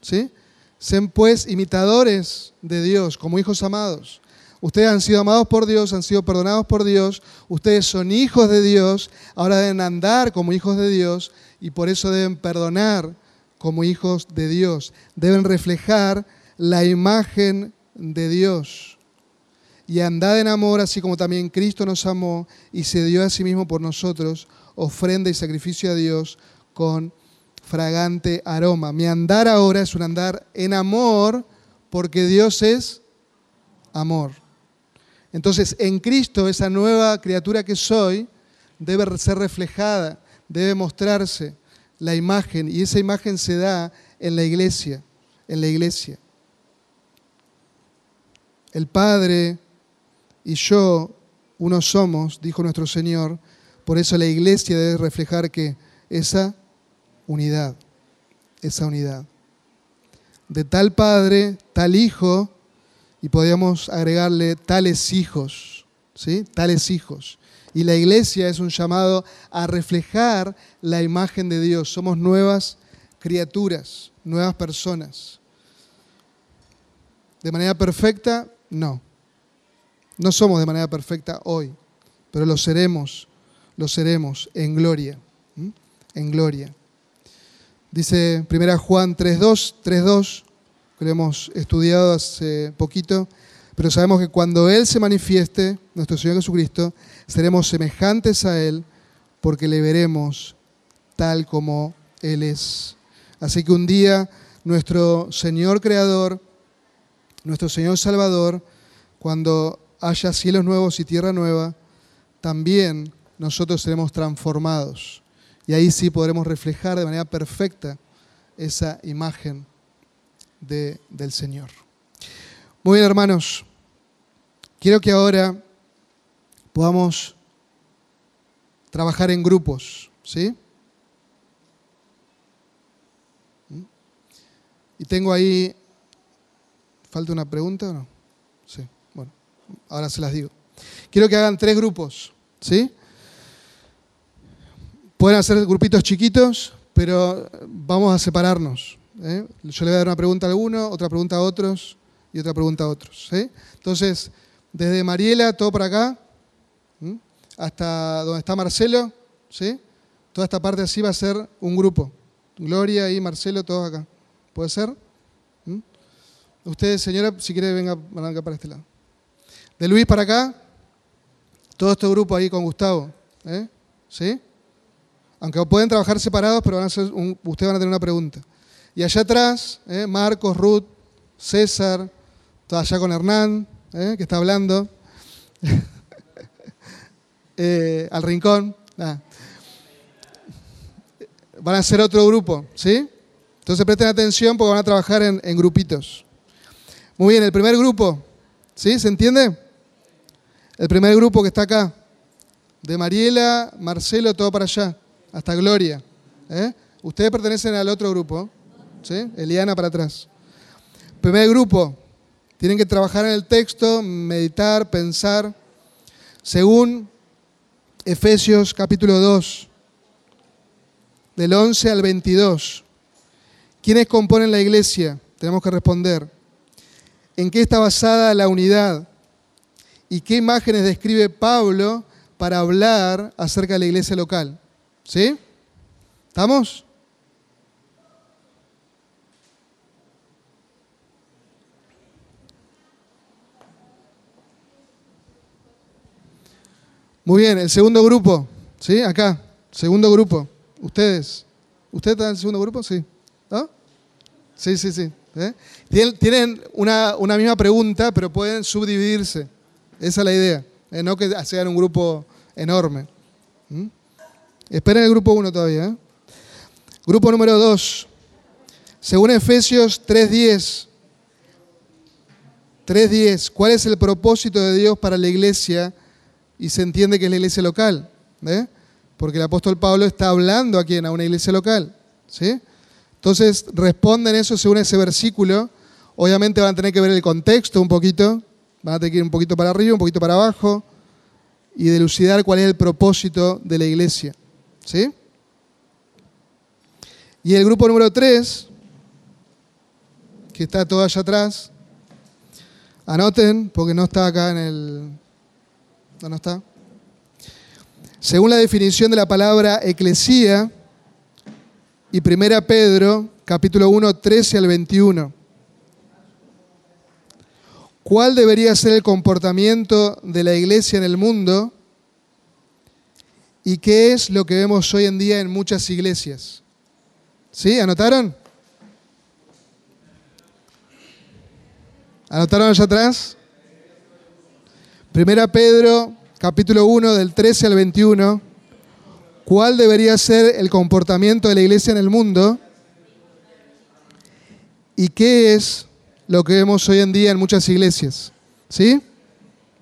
¿sí? Sean pues imitadores de Dios como hijos amados. Ustedes han sido amados por Dios, han sido perdonados por Dios, ustedes son hijos de Dios, ahora deben andar como hijos de Dios y por eso deben perdonar como hijos de Dios. Deben reflejar la imagen de Dios. Y andad en amor, así como también Cristo nos amó y se dio a sí mismo por nosotros, ofrenda y sacrificio a Dios con fragante aroma. Mi andar ahora es un andar en amor porque Dios es amor. Entonces, en Cristo, esa nueva criatura que soy debe ser reflejada, debe mostrarse la imagen y esa imagen se da en la iglesia, en la iglesia. El Padre y yo, uno somos, dijo nuestro Señor, por eso la iglesia debe reflejar que esa unidad, esa unidad. De tal Padre, tal Hijo, y podríamos agregarle tales hijos, ¿sí? Tales hijos. Y la iglesia es un llamado a reflejar la imagen de Dios. Somos nuevas criaturas, nuevas personas. De manera perfecta, no. No somos de manera perfecta hoy, pero lo seremos, lo seremos en gloria, en gloria. Dice 1 Juan 3.2, 3.2, que lo hemos estudiado hace poquito, pero sabemos que cuando Él se manifieste, nuestro Señor Jesucristo, seremos semejantes a Él porque le veremos tal como Él es. Así que un día nuestro Señor Creador, nuestro Señor Salvador, cuando haya cielos nuevos y tierra nueva, también nosotros seremos transformados. Y ahí sí podremos reflejar de manera perfecta esa imagen de, del Señor. Muy bien, hermanos. Quiero que ahora podamos trabajar en grupos, ¿sí? Y tengo ahí ¿Falta una pregunta o no? Sí, bueno, ahora se las digo. Quiero que hagan tres grupos, ¿sí? Pueden hacer grupitos chiquitos, pero vamos a separarnos. ¿eh? Yo le voy a dar una pregunta a uno, otra pregunta a otros y otra pregunta a otros. ¿sí? Entonces, desde Mariela, todo por acá, hasta donde está Marcelo, ¿sí? toda esta parte así va a ser un grupo. Gloria y Marcelo, todos acá. ¿Puede ser? Ustedes, señora, si quiere, venga, acá para este lado. De Luis para acá, todo este grupo ahí con Gustavo. ¿eh? ¿Sí? Aunque pueden trabajar separados, pero ustedes van a tener una pregunta. Y allá atrás, ¿eh? Marcos, Ruth, César, allá con Hernán, ¿eh? que está hablando. al rincón. Van a hacer otro grupo, ¿sí? Entonces presten atención porque van a trabajar en grupitos. Muy bien, el primer grupo, ¿sí? ¿Se entiende? El primer grupo que está acá, de Mariela, Marcelo, todo para allá, hasta Gloria. ¿eh? Ustedes pertenecen al otro grupo, ¿sí? Eliana para atrás. Primer grupo, tienen que trabajar en el texto, meditar, pensar, según Efesios capítulo 2, del 11 al 22. ¿Quiénes componen la iglesia? tenemos que responder. ¿En qué está basada la unidad? ¿Y qué imágenes describe Pablo para hablar acerca de la iglesia local? ¿Sí? ¿Estamos? Muy bien, el segundo grupo, ¿sí? Acá, segundo grupo. Ustedes. ¿Ustedes están en el segundo grupo? Sí. ¿No? Sí, sí, sí. ¿eh? Tienen una, misma pregunta, pero pueden subdividirse. Esa es la idea. ¿eh? No que sean un grupo enorme. ¿Mm? Esperen el grupo 1 todavía. ¿eh? Grupo número 2. Según Efesios 3.10. 3.10. ¿Cuál es el propósito de Dios para la iglesia? Y se entiende que es la iglesia local, ¿eh? porque el apóstol Pablo está hablando aquí en una iglesia local. ¿sí? Entonces responden eso según ese versículo. Obviamente van a tener que ver el contexto un poquito, van a tener que ir un poquito para arriba, un poquito para abajo y delucidar cuál es el propósito de la iglesia. ¿sí? Y el grupo número 3, que está todo allá atrás, anoten, porque no está acá en el, ¿Dónde está? Según la definición de la palabra eclesía y primera Pedro, capítulo 1, 13 al 21. ¿Cuál debería ser el comportamiento de la iglesia en el mundo? ¿Y qué es lo que vemos hoy en día en muchas iglesias? ¿Sí? ¿Anotaron? ¿Anotaron allá atrás? Primera Pedro, capítulo 1, del 13 al 21. ¿Cuál debería ser el comportamiento de la iglesia en el mundo? ¿Y qué es lo que vemos hoy en día en muchas iglesias? ¿Sí?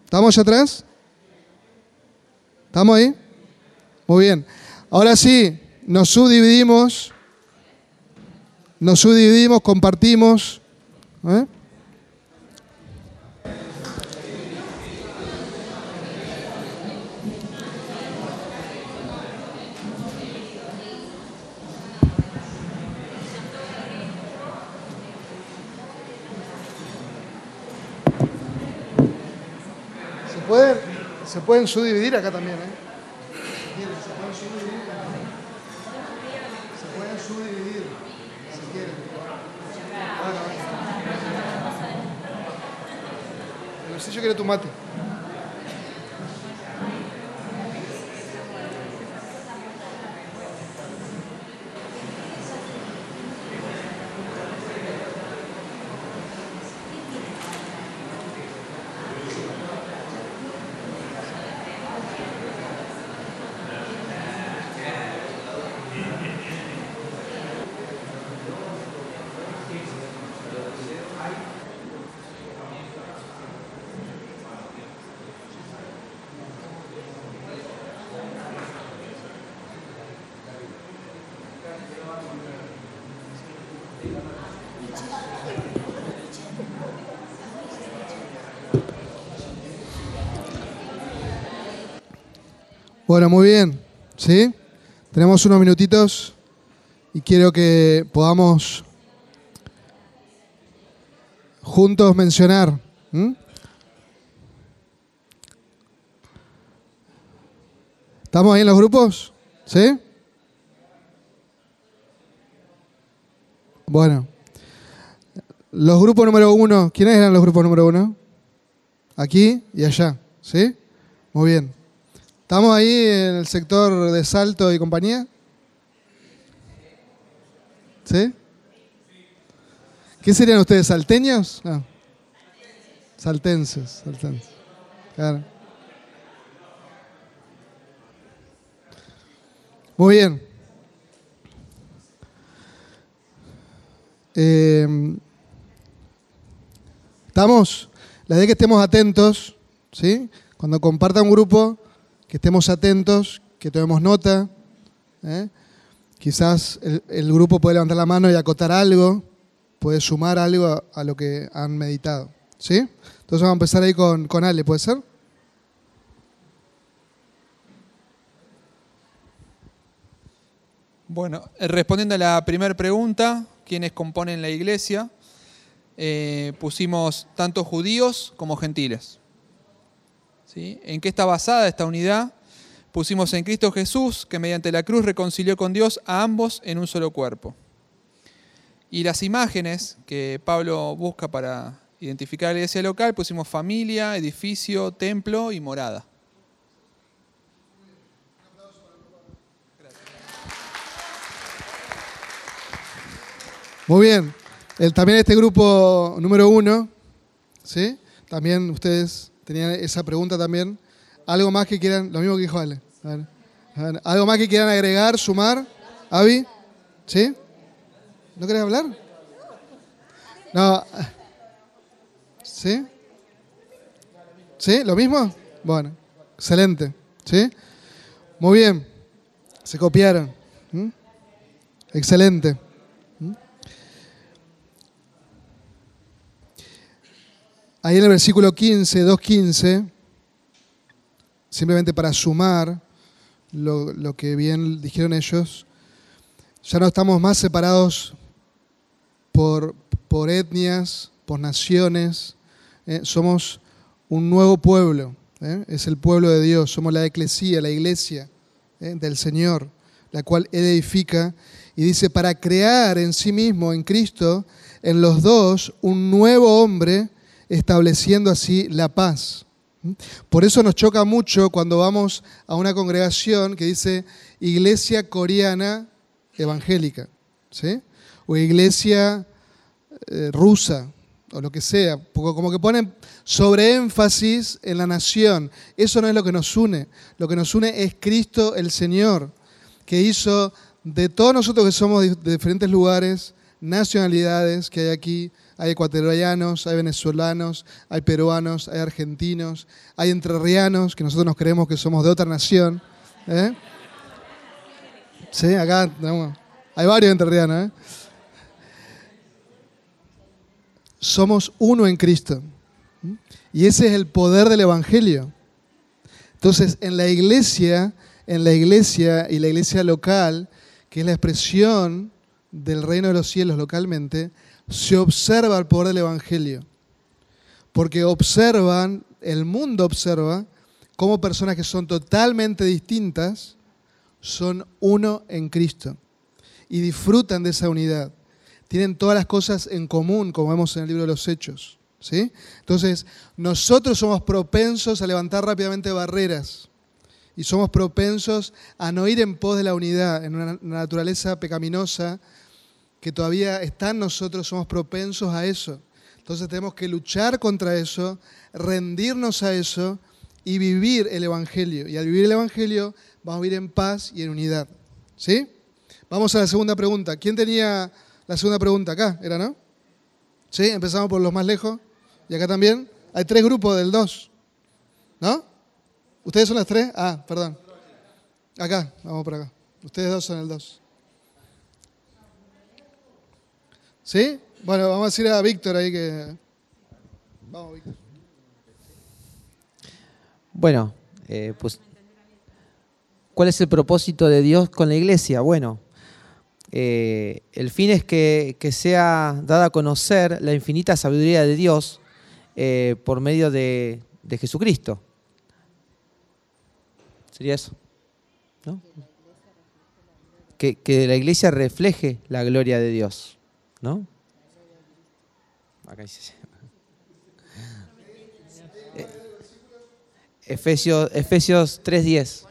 ¿Estamos allá atrás? ¿Estamos ahí? Muy bien. Ahora sí, nos subdividimos, nos subdividimos, compartimos. ¿eh? Se pueden subdividir acá también, ¿eh? Se pueden subdividir. Se pueden subdividir, si quieren. Bueno, El ejercicio quiere tu mate. Bueno, muy bien. ¿Sí? Tenemos unos minutitos y quiero que podamos juntos mencionar. ¿Estamos ahí en los grupos? ¿Sí? Bueno. Los grupos número uno, ¿quiénes eran los grupos número uno? Aquí y allá, ¿sí? Muy bien. ¿Estamos ahí en el sector de Salto y compañía? ¿Sí? ¿Qué serían ustedes? ¿Salteños? No. Saltenses, saltenses. Claro. Muy bien. Eh, ¿Estamos? La idea es que estemos atentos, ¿sí? Cuando comparta un grupo, que estemos atentos, que tomemos nota. ¿eh? Quizás el, grupo puede levantar la mano y acotar algo, puede sumar algo a, lo que han meditado. ¿sí? Entonces vamos a empezar ahí con, con Ale, ¿puede ser? Bueno, eh, respondiendo a la primera pregunta, ¿quiénes componen la iglesia? eh, pusimos tanto judíos como gentiles. ¿Sí? ¿En qué está basada esta unidad? Pusimos en Cristo Jesús, que mediante la cruz reconcilió con Dios a ambos en un solo cuerpo. Y las imágenes que Pablo busca para identificar la iglesia local, pusimos familia, edificio, templo y morada. Muy bien. El, también este grupo número uno, ¿sí? También ustedes tenían esa pregunta también. ¿Algo más que quieran? Lo mismo que dijo Ale. ¿Algo más que quieran agregar, sumar? ¿Avi? ¿Sí? ¿No querés hablar? No. ¿Sí? ¿Sí? ¿Lo mismo? Bueno, excelente. ¿Sí? Muy bien. Se copiaron. ¿Mm? Excelente. Ahí en el versículo 15, 2.15, simplemente para sumar lo, que bien dijeron ellos, ya no estamos más separados por, etnias, por naciones, ¿eh? somos un nuevo pueblo, ¿eh? es el pueblo de Dios, somos la eclesía, la iglesia ¿eh? del Señor, la cual edifica y dice, para crear en sí mismo, en Cristo, en los dos, un nuevo hombre, estableciendo así la paz. Por eso nos choca mucho cuando vamos a una congregación que dice Iglesia Coreana Evangélica, ¿sí? o Iglesia eh, rusa, o lo que sea, como que ponen sobreénfasis en la nación. Eso no es lo que nos une. Lo que nos une es Cristo el Señor, que hizo de todos nosotros que somos de diferentes lugares, nacionalidades que hay aquí, hay ecuatorianos, hay venezolanos, hay peruanos, hay argentinos, hay entrerrianos, que nosotros nos creemos que somos de otra nación. ¿eh? Sí, acá hay varios entrerrianos. ¿eh? Somos uno en Cristo. Y ese es el poder del Evangelio. Entonces, en la iglesia, en la iglesia y la iglesia local, que es la expresión del reino de los cielos localmente, se observa el poder del Evangelio. Porque observan, el mundo observa, cómo personas que son totalmente distintas son uno en Cristo. Y disfrutan de esa unidad. Tienen todas las cosas en común, como vemos en el libro de los Hechos. ¿sí? Entonces, nosotros somos propensos a levantar rápidamente barreras. Y somos propensos a no ir en pos de la unidad, en una naturaleza pecaminosa que todavía está en nosotros, somos propensos a eso. Entonces tenemos que luchar contra eso, rendirnos a eso y vivir el Evangelio. Y al vivir el Evangelio vamos a vivir en paz y en unidad. ¿Sí? Vamos a la segunda pregunta. ¿Quién tenía la segunda pregunta? Acá, ¿era no? ¿Sí? Empezamos por los más lejos. ¿Y acá también? Hay tres grupos del dos. ¿No? ¿Ustedes son las tres? Ah, perdón. Acá, vamos por acá. Ustedes dos son el dos. ¿Sí? Bueno, vamos a decir a Víctor ahí que... Vamos, Víctor. Bueno, eh, pues, ¿cuál es el propósito de Dios con la iglesia? Bueno, eh, el fin es que, que sea dada a conocer la infinita sabiduría de Dios eh, por medio de, de Jesucristo. Sería eso. ¿no? Que, que la iglesia refleje la gloria de Dios. ¿No? Acá dice. Eh, Efesios, Efesios 3.10.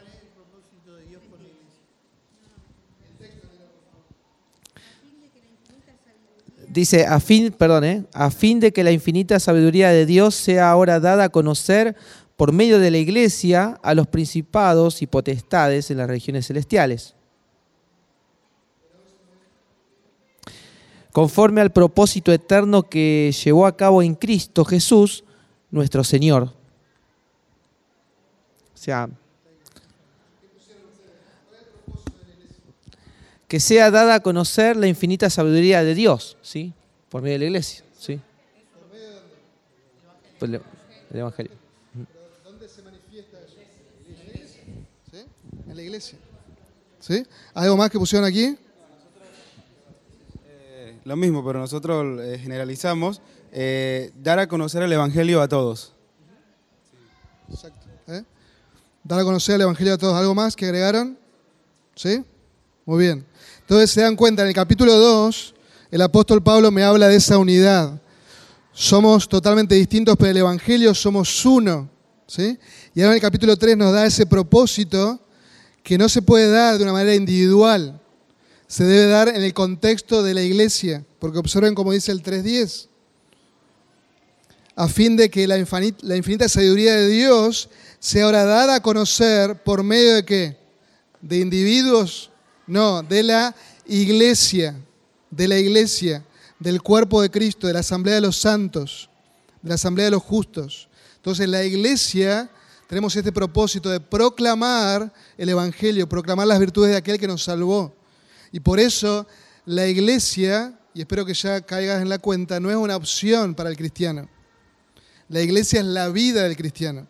Dice, a fin, perdón, eh, a fin de que la infinita sabiduría de Dios sea ahora dada a conocer por medio de la iglesia a los principados y potestades en las regiones celestiales. Conforme al propósito eterno que llevó a cabo en Cristo Jesús, nuestro Señor. O sea, que sea dada a conocer la infinita sabiduría de Dios, ¿sí? Por medio de la iglesia, ¿sí? Por el, el Evangelio. ¿Sí? En la iglesia. ¿Sí? ¿Algo más que pusieron aquí? Lo mismo, pero nosotros eh, generalizamos, eh, dar a conocer el Evangelio a todos. Exacto. ¿eh? Dar a conocer el Evangelio a todos. ¿Algo más que agregaron? ¿Sí? Muy bien. Entonces se dan cuenta, en el capítulo 2, el apóstol Pablo me habla de esa unidad. Somos totalmente distintos, pero el Evangelio somos uno. ¿sí? Y ahora en el capítulo 3 nos da ese propósito que no se puede dar de una manera individual. Se debe dar en el contexto de la iglesia, porque observen como dice el 3.10 a fin de que la infinita, la infinita sabiduría de Dios sea ahora dada a conocer por medio de qué? ¿De individuos? No, de la iglesia, de la iglesia, del cuerpo de Cristo, de la asamblea de los santos, de la asamblea de los justos. Entonces la iglesia tenemos este propósito de proclamar el Evangelio, proclamar las virtudes de aquel que nos salvó. Y por eso la iglesia, y espero que ya caigas en la cuenta, no es una opción para el cristiano. La iglesia es la vida del cristiano.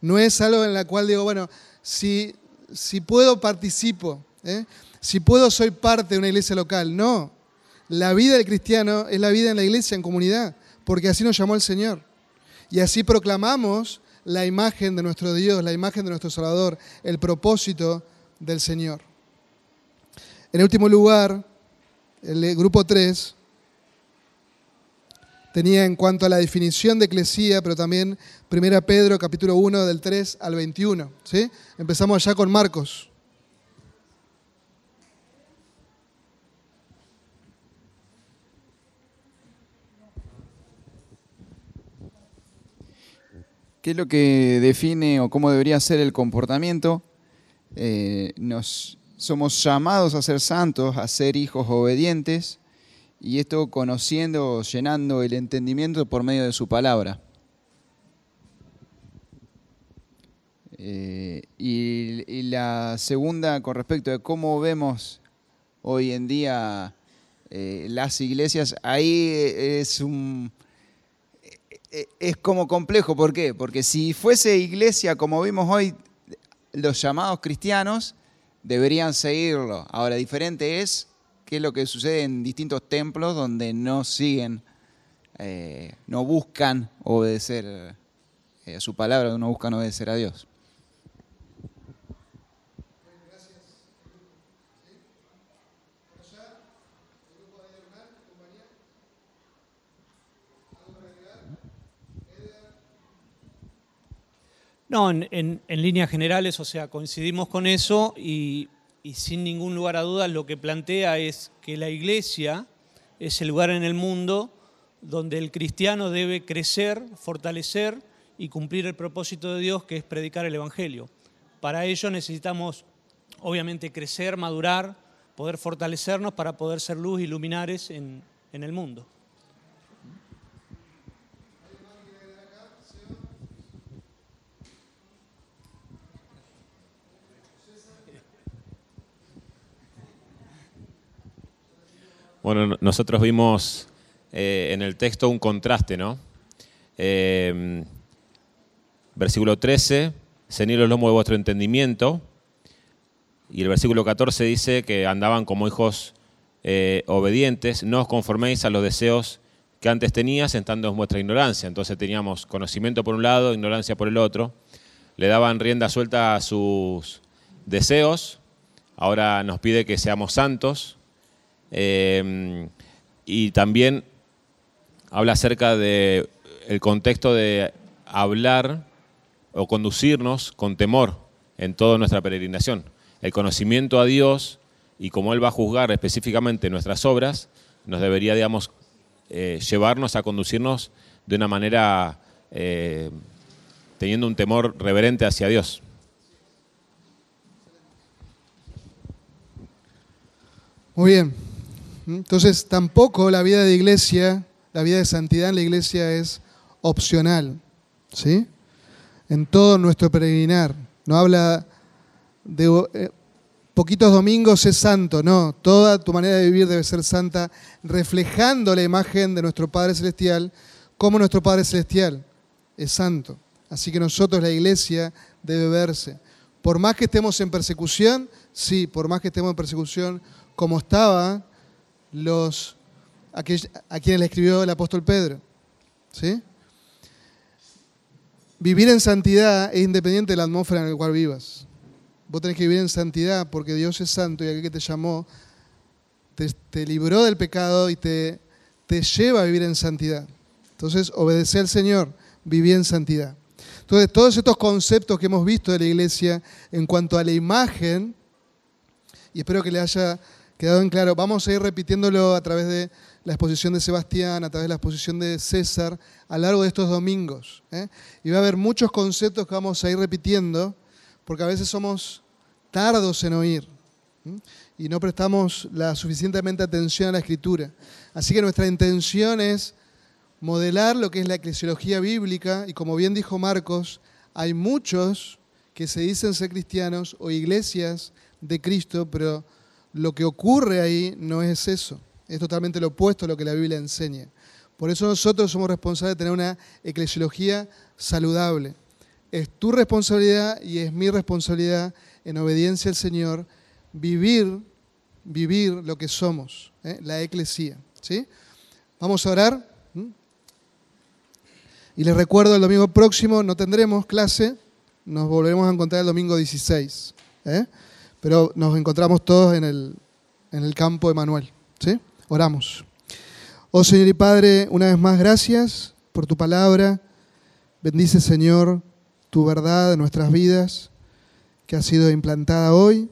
No es algo en la cual digo, bueno, si, si puedo participo, ¿eh? si puedo soy parte de una iglesia local. No, la vida del cristiano es la vida en la iglesia, en comunidad, porque así nos llamó el Señor. Y así proclamamos la imagen de nuestro Dios, la imagen de nuestro Salvador, el propósito del Señor. En último lugar, el grupo 3 tenía en cuanto a la definición de eclesía, pero también 1 Pedro capítulo 1 del 3 al 21. ¿sí? Empezamos allá con Marcos. ¿Qué es lo que define o cómo debería ser el comportamiento? Eh, nos, somos llamados a ser santos, a ser hijos obedientes, y esto conociendo, llenando el entendimiento por medio de su palabra. Eh, y, la segunda con respecto de cómo vemos hoy en día eh, las iglesias, ahí es un es como complejo, ¿por qué? Porque si fuese iglesia como vimos hoy, los llamados cristianos deberían seguirlo. Ahora, diferente es qué es lo que sucede en distintos templos donde no siguen, eh, no buscan obedecer eh, a su palabra, no buscan obedecer a Dios. No, en, en, líneas generales, o sea, coincidimos con eso y y sin ningún lugar a dudas lo que plantea es que la iglesia es el lugar en el mundo donde el cristiano debe crecer, fortalecer y cumplir el propósito de Dios que es predicar el Evangelio. Para ello necesitamos obviamente crecer, madurar, poder fortalecernos para poder ser luz y luminares en, en el mundo. Bueno, nosotros vimos eh, en el texto un contraste, ¿no? Eh, versículo 13, cenid los lomos de vuestro entendimiento. Y el versículo 14 dice que andaban como hijos eh, obedientes, no os conforméis a los deseos que antes tenías, estando en vuestra ignorancia. Entonces teníamos conocimiento por un lado, ignorancia por el otro. Le daban rienda suelta a sus deseos. Ahora nos pide que seamos santos, Em, y también habla acerca del el contexto de hablar o conducirnos con temor en toda nuestra peregrinación. El conocimiento a Dios y cómo Él va a juzgar específicamente nuestras obras, nos debería, digamos, eh, llevarnos a conducirnos de una manera eh, teniendo un temor reverente hacia Dios. Muy bien. Entonces tampoco la vida de iglesia, la vida de santidad en la iglesia es opcional, ¿sí? En todo nuestro peregrinar. No habla de eh, poquitos domingos es santo, no. Toda tu manera de vivir debe ser santa, reflejando la imagen de nuestro Padre Celestial, como nuestro Padre Celestial es santo. Así que nosotros, la iglesia, debe verse. Por más que estemos en persecución, sí, por más que estemos en persecución, como estaba los a, que, a quien le escribió el apóstol Pedro. ¿Sí? Vivir en santidad es independiente de la atmósfera en la cual vivas. Vos tenés que vivir en santidad porque Dios es santo y aquel que te llamó te, te libró del pecado y te, te lleva a vivir en santidad. Entonces, obedece al Señor, vivir en santidad. Entonces, todos estos conceptos que hemos visto de la iglesia en cuanto a la imagen, y espero que le haya quedado en claro, vamos a ir repitiéndolo a través de la exposición de Sebastián, a través de la exposición de César, a lo largo de estos domingos. ¿eh? Y va a haber muchos conceptos que vamos a ir repitiendo, porque a veces somos tardos en oír y no prestamos la suficientemente atención a la escritura. Así que nuestra intención es modelar lo que es la eclesiología bíblica y como bien dijo Marcos, hay muchos que se dicen ser cristianos o iglesias de Cristo, pero lo que ocurre ahí no es eso, es totalmente lo opuesto a lo que la Biblia enseña. Por eso nosotros somos responsables de tener una eclesiología saludable. Es tu responsabilidad y es mi responsabilidad en obediencia al Señor vivir, vivir lo que somos, ¿eh? la eclesía. ¿sí? Vamos a orar. Y les recuerdo, el domingo próximo no tendremos clase, nos volveremos a encontrar el domingo 16. ¿eh? Pero nos encontramos todos en el, en el campo de Manuel. ¿sí? Oramos. Oh Señor y Padre, una vez más gracias por tu palabra. Bendice, Señor, tu verdad en nuestras vidas, que ha sido implantada hoy,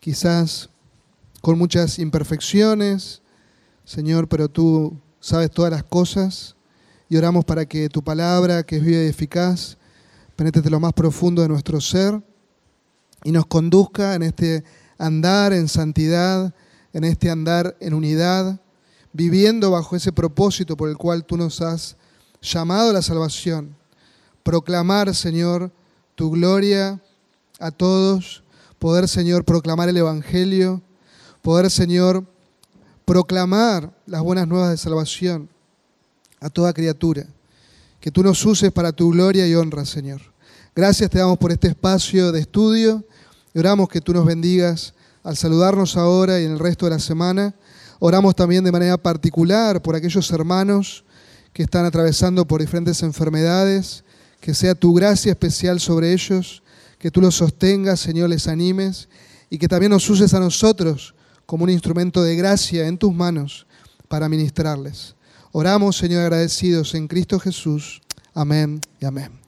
quizás con muchas imperfecciones, Señor, pero tú sabes todas las cosas y oramos para que tu palabra, que es viva y eficaz, penetre lo más profundo de nuestro ser y nos conduzca en este andar en santidad, en este andar en unidad, viviendo bajo ese propósito por el cual tú nos has llamado a la salvación. Proclamar, Señor, tu gloria a todos, poder, Señor, proclamar el Evangelio, poder, Señor, proclamar las buenas nuevas de salvación a toda criatura. Que tú nos uses para tu gloria y honra, Señor. Gracias te damos por este espacio de estudio oramos que tú nos bendigas al saludarnos ahora y en el resto de la semana. Oramos también de manera particular por aquellos hermanos que están atravesando por diferentes enfermedades, que sea tu gracia especial sobre ellos, que tú los sostengas, Señor, les animes y que también nos uses a nosotros como un instrumento de gracia en tus manos para ministrarles. Oramos, Señor, agradecidos en Cristo Jesús. Amén y amén.